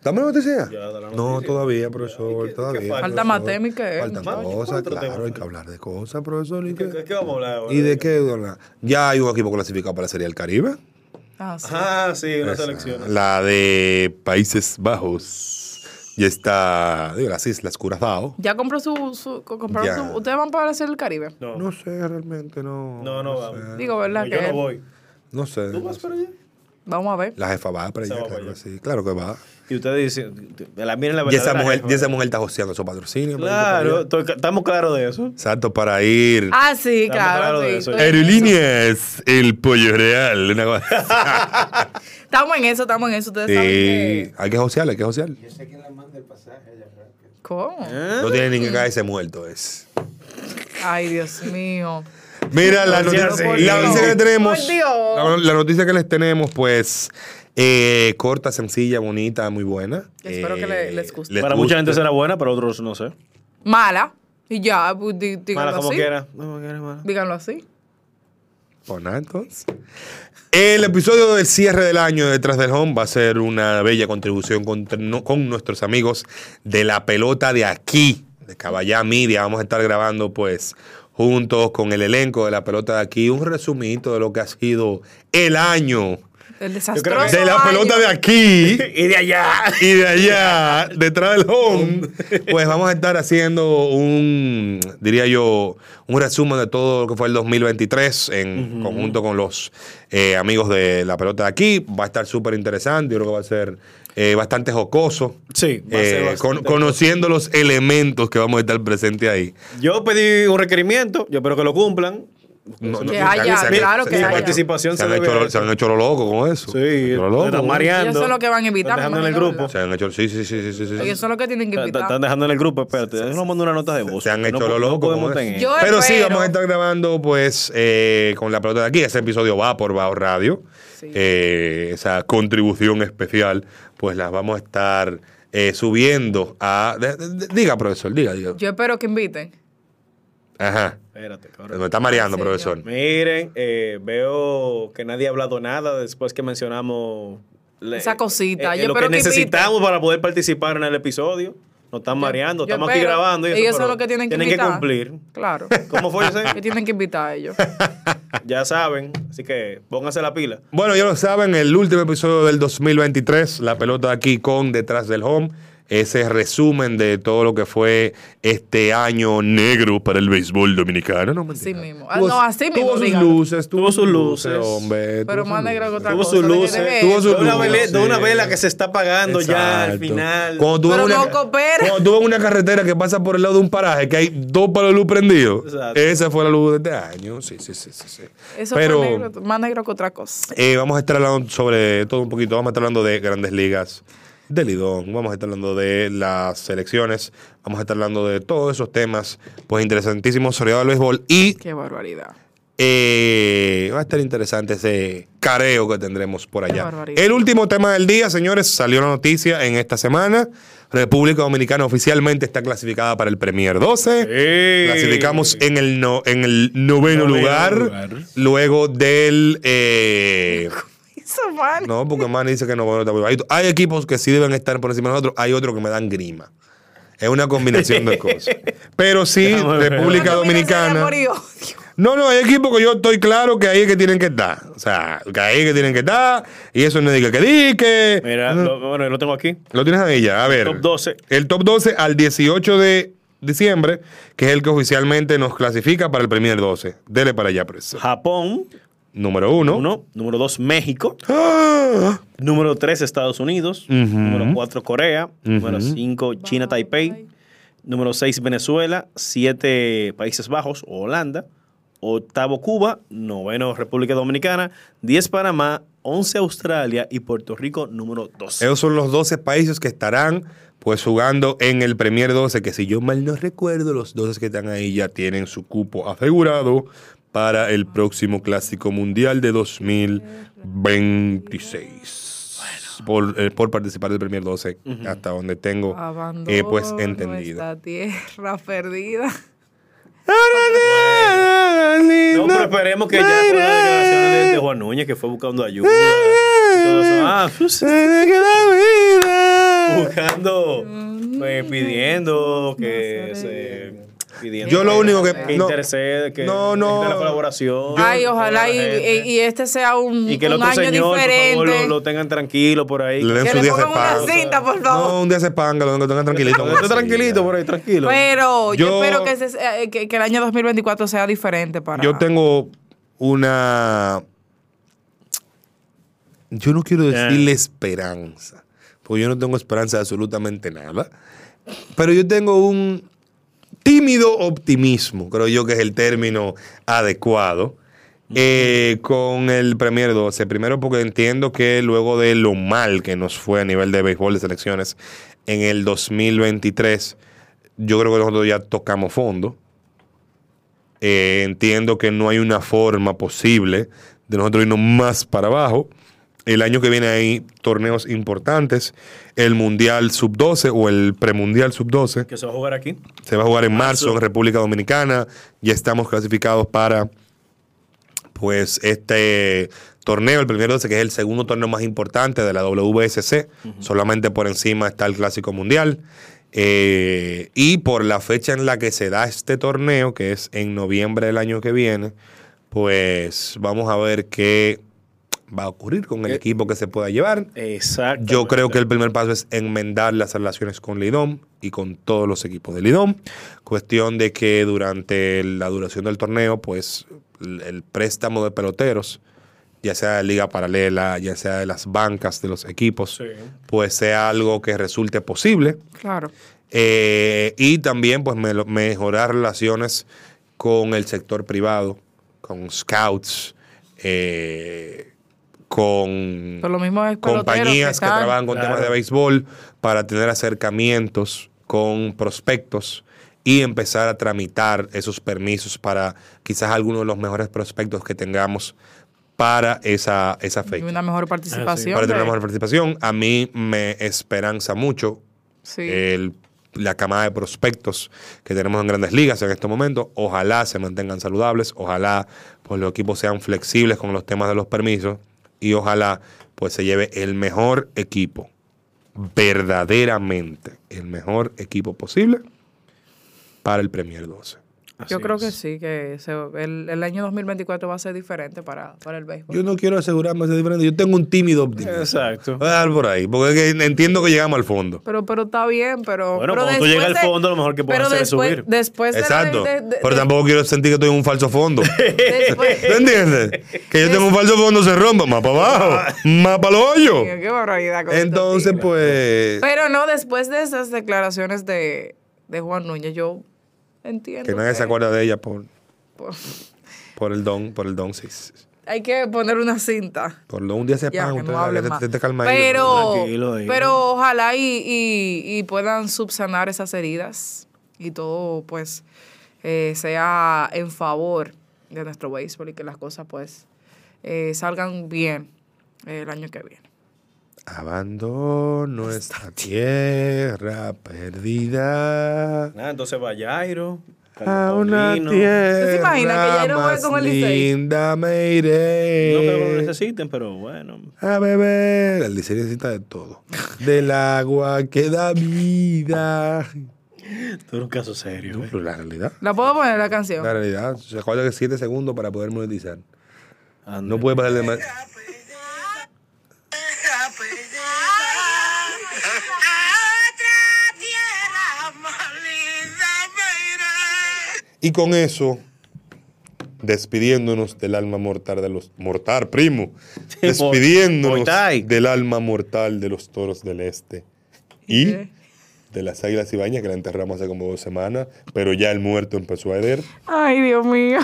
¿Dame la noticia? Ya, la No, noticia. todavía, profesor, todavía. falta? Falta más tema que él, Faltan cosas, Otro tema. claro, hay que hablar de cosas, profesor. ¿Y, ¿Qué, qué? qué vamos a hablar ahora? ¿Y de qué? Ya hay un equipo clasificado para la Serie del Caribe. Ah, sí. Ah, sí, una Esa, selección. La de Países Bajos. Ya está, digo, las Islas Curazao. Ya compró su. su co- compraron Ya. su- ¿Ustedes van para hacer el Caribe? No, No sé, realmente no. no, no sé. vamos. Digo, ¿verdad? No, que yo no voy. No sé. ¿Tú vas sé. para allá? Vamos a ver. La jefa va para allá, claro que sí. Claro que va. Y ustedes dicen, la miren la Y esa mujer, jefa. y esa mujer está joseando irse para Claro, estamos claros de eso. Exacto, para ir. Ah, sí, Estamos claro. claros de sí. Aerolíneas, el pollo real. Una cosa. Estamos en eso, estamos en eso. Ustedes saben que... hay que josear, hay que josear. ¿Cómo? No tiene ni que caerse muerto, es. Ay, Dios mío. Mira, la No noticia, la noticia que tenemos. La noticia que les tenemos, pues, eh, corta, sencilla, bonita, muy buena. Espero que le- les guste. Para mucha gente será buena, para otros no sé. Mala. Y ya, pues, di- díganlo Mala como así. quiera. Como quiera, mala. Díganlo así. Pues nada, entonces. El episodio del cierre del año de Detrás del Home va a ser una bella contribución con, no- con nuestros amigos de la pelota de aquí, de Caballá Media. Vamos a estar grabando, pues, juntos con el elenco de la pelota de aquí, un resumito de lo que ha sido el año El desastroso de la pelota de aquí Y de allá. y de allá, detrás del home, pues vamos a estar haciendo un, diría yo, un resumen de todo lo que fue el 2023 en conjunto con los eh, amigos de la pelota de aquí. Va a estar súper interesante, yo creo que va a ser eh, bastante jocoso. Sí, va a ser Eh, con- conociendo los elementos que vamos a estar presentes ahí. Yo pedí un requerimiento, yo espero que lo cumplan. No, Que no, haya, se claro que se haya. participación Se se han, hecho, lo- se han hecho lo loco con eso. Sí, Lo loco. están mareando. Ellos son los que van a invitar, Están dejando en el grupo. Se han hecho, sí, sí, sí, sí, sí. Ellos son los que tienen que Están- invitar. Están dejando en el grupo, espérate. Déjame mandar una nota de voz. Se han No hecho lo loco. con eso. Pero sí, vamos a estar grabando pues eh, con la pelota de aquí. Ese episodio va por Bao Radio. Sí. Eh, esa contribución especial, pues las vamos a estar eh, subiendo a. de- de- de- diga, profesor, diga, diga. Yo espero que inviten. Ajá. Espérate, cabrón. Me está mareando, profesor. Miren, eh, veo que nadie ha hablado nada después que mencionamos le- Esa cosita. eh, Yo lo que que necesitamos para poder participar en el episodio. Nos están mareando, yo estamos aquí grabando. Y eso, Ellos son los que tienen que Tienen invitar. cumplir. Claro. ¿Cómo fue ese? que tienen que invitar a ellos. ya saben, así que pónganse la pila. Bueno, ya lo saben, el último episodio del 2023, la pelota aquí con Detrás del Home. Ese resumen de todo lo que fue este año negro para el béisbol dominicano. No, mentira. Así mismo. Ah, Tuvo- no, así mismo, Tuvo sus luces, tuvo, Tuvo sus luces. luces, hombre. Pero tuvo más negro que otra Tuvo cosa. sus luces. Tuvo sus luces. vele- de una vela que se está apagando ya al final. Cuando tú, Pero una, no coopera. cuando tú ves una carretera que pasa por el lado de un paraje que hay dos palos de luz prendidos, Exacto. esa fue la luz de este año. Sí, sí, sí, sí. sí. Eso Pero fue negro, más negro que otra cosa. eh, vamos a estar hablando sobre todo un poquito. Vamos a estar hablando de grandes ligas, de Lidón, vamos a estar hablando de las selecciones, vamos a estar hablando de todos esos temas, pues interesantísimos sobre el béisbol. Y Qué barbaridad. eh, va a estar interesante ese careo que tendremos por allá. El último tema del día, señores, salió la noticia en esta semana. República Dominicana oficialmente está clasificada para el Premier 12. Sí. Clasificamos en el, no- en el noveno, Noveno lugar, lugar. Luego del. eh, Eso, man. no, porque Manny dice que noveno está muy bajito. Hay equipos que sí deben estar por encima de nosotros, hay otros que me dan grima. Es una combinación de cosas. Pero sí. República Dominicana. No, no, hay equipos que yo estoy claro que ahí es que tienen que estar. O sea, que ahí es que tienen que estar. Y eso no diga que dique. Mira, lo, bueno, lo tengo aquí. Lo tienes ahí ya. A ver. Top 12. El top 12 al 18 de diciembre, que es el que oficialmente nos clasifica para el Premier 12. Dele para allá, preso. Japón, Número 1. uno. Número 2, México. Ah. Número 3, Estados Unidos. Número 4, Corea. Número. 5, China, Taipei. Número 6, Venezuela. 7, Países Bajos, Holanda. Octavo, Cuba. Noveno, República Dominicana. 10, Panamá. 11, Australia. Y Puerto Rico, número 12. Esos son los 12 países que estarán pues jugando en el Premier 12, que si yo mal no recuerdo, los 12 que están ahí ya tienen su cupo asegurado para el próximo Clásico Mundial de 2026. Por, eh, por participar del Premier 12, hasta donde tengo eh, pues entendido. Nuestra tierra perdida. No, pero esperemos que ya con las declaraciones de, de Juan Núñez, que fue buscando ayuda. Ah, pues, buscando, eh, pidiendo que se. Pidiendo Yo lo único que- que no, intercede, que no, no. la colaboración. Ay, ojalá y, y- este sea un, Y que el un otro año señor, por diferente. favor, lo, lo tengan tranquilo por ahí. Le den que su le día de pongan una panga. cinta, por favor. No, un día se panga, lo que tengan tranquilito. Esté tranquilito por ahí, tranquilo. Pero yo, Yo- espero que, ese- eh, que, que el año 2024 sea diferente para... Yo tengo una. yo no quiero Ya. decirle esperanza, porque yo no tengo esperanza de absolutamente nada, pero yo tengo un tímido optimismo, creo yo que es el término adecuado, eh, con el Premier 12. Primero porque entiendo que luego de lo mal que nos fue a nivel de béisbol de selecciones en el 2023, yo creo que nosotros ya tocamos fondo. Eh, entiendo que no hay una forma posible de nosotros irnos más para abajo. El año que viene hay torneos importantes, el Mundial Sub-12 o el Premundial Sub-12. Que se va a jugar aquí. Se va a jugar en marzo, Marzo. en República Dominicana. Ya estamos clasificados para pues este torneo, el primero 12, que es el segundo torneo más importante de la WSC. Solamente por encima está el Clásico Mundial. Eh, y por la fecha en la que se da este torneo, que es en noviembre del año que viene, pues vamos a ver qué va a ocurrir con el equipo que se pueda llevar. Exacto. Yo creo que el primer paso es enmendar las relaciones con Lidom y con todos los equipos de Lidom. Cuestión de que durante la duración del torneo, pues el préstamo de peloteros, ya sea de liga paralela, ya sea de las bancas de los equipos, pues sea algo que resulte posible. Claro. Eh, y también pues me- mejorar relaciones con el sector privado, con scouts, eh, con Por lo mismo es peloteros compañías que, trabajan con temas de béisbol para tener acercamientos con prospectos y empezar a tramitar esos permisos para quizás algunos de los mejores prospectos que tengamos para esa, esa Y fecha. una mejor participación. Para tener una mejor participación. A mí me esperanza mucho Sí. el- la camada de prospectos que tenemos en grandes ligas en estos momentos. Ojalá se mantengan saludables, ojalá pues, los equipos sean flexibles con los temas de los permisos y ojalá pues se lleve el mejor equipo, verdaderamente el mejor equipo posible para el Premier 12. Yo creo que sí, que se- el, el año 2024 va a ser diferente para, para el béisbol. Yo no quiero asegurarme de diferente, yo tengo un tímido optimismo. Exacto. Voy a dejar por ahí, porque es que entiendo que llegamos al fondo. Pero, pero está bien, pero. Bueno, pero cuando tú llegas al fondo, lo mejor que puedes hacer es subir. Después Exacto. de- de- pero tampoco quiero sentir que estoy en un falso fondo. después- ¿Tú entiendes? Que yo tengo un falso fondo, se rompa más para abajo, más para el hoyo. Qué barbaridad. con Entonces, pues, Pero no, después de esas declaraciones de, de Juan Núñez, yo entiendo. que nadie se acuerda de ella por, por- por el don, por el don, sí. sí. hay que poner una cinta. Por lo un día se usted, no te- más. te- te calma ahí. Pero, Tranquilo pero ojalá y, y- y puedan subsanar esas heridas y todo pues eh, sea en favor de nuestro béisbol y que las cosas pues eh, salgan bien el año que viene. Abandono esta tierra perdida. Nada, entonces va Jairo. A una tierra ¿Usted se imagina que Jairo más con el Licey? linda me iré. No creo que lo necesiten, pero bueno. a beber. El Licey necesita de todo. Del agua que da vida. Esto es un caso serio. ¿eh? Pero la realidad. ¿La puedo poner la canción? La realidad. Se acuerda que 7 segundos para poder monetizar. No puede pasar de más. Y con eso, despidiéndonos del alma mortal de los. Mortal, primo. Despidiéndonos del alma mortal de los toros del este. Y de las águilas ibañas que la enterramos hace como dos semanas, pero ya el muerto empezó a heder. Ay, Dios mío.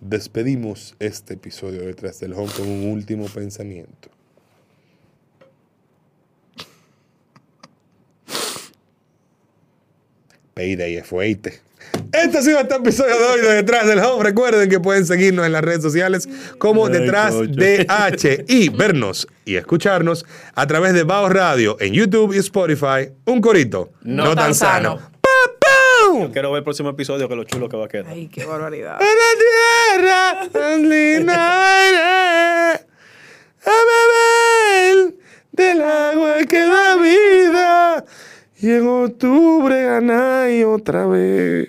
Despedimos este episodio de Detrás del Home con un último pensamiento. Payday es fuerte. Este ha sido este episodio de hoy de Detrás del Home. Recuerden que pueden seguirnos en las redes sociales como Ay, Detrás coño. de H y vernos y escucharnos a través de Bao Radio en YouTube y Spotify. Un corito. No, tan sano. Yo quiero ver el próximo episodio que lo chulo que va a quedar. Ay, qué barbaridad. A la tierra tan linda iré a beber del agua que da vida y en octubre ganáis otra vez.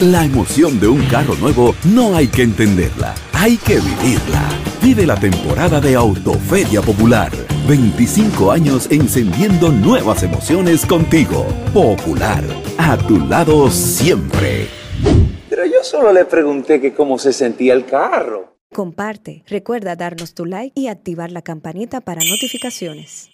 La emoción de un carro nuevo no hay que entenderla, hay que vivirla. Vive la temporada de Autoferia Popular. 25 años encendiendo nuevas emociones contigo. Popular, a tu lado siempre. Pero yo solo le pregunté que cómo se sentía el carro. Comparte, recuerda darnos tu like y activar la campanita para notificaciones.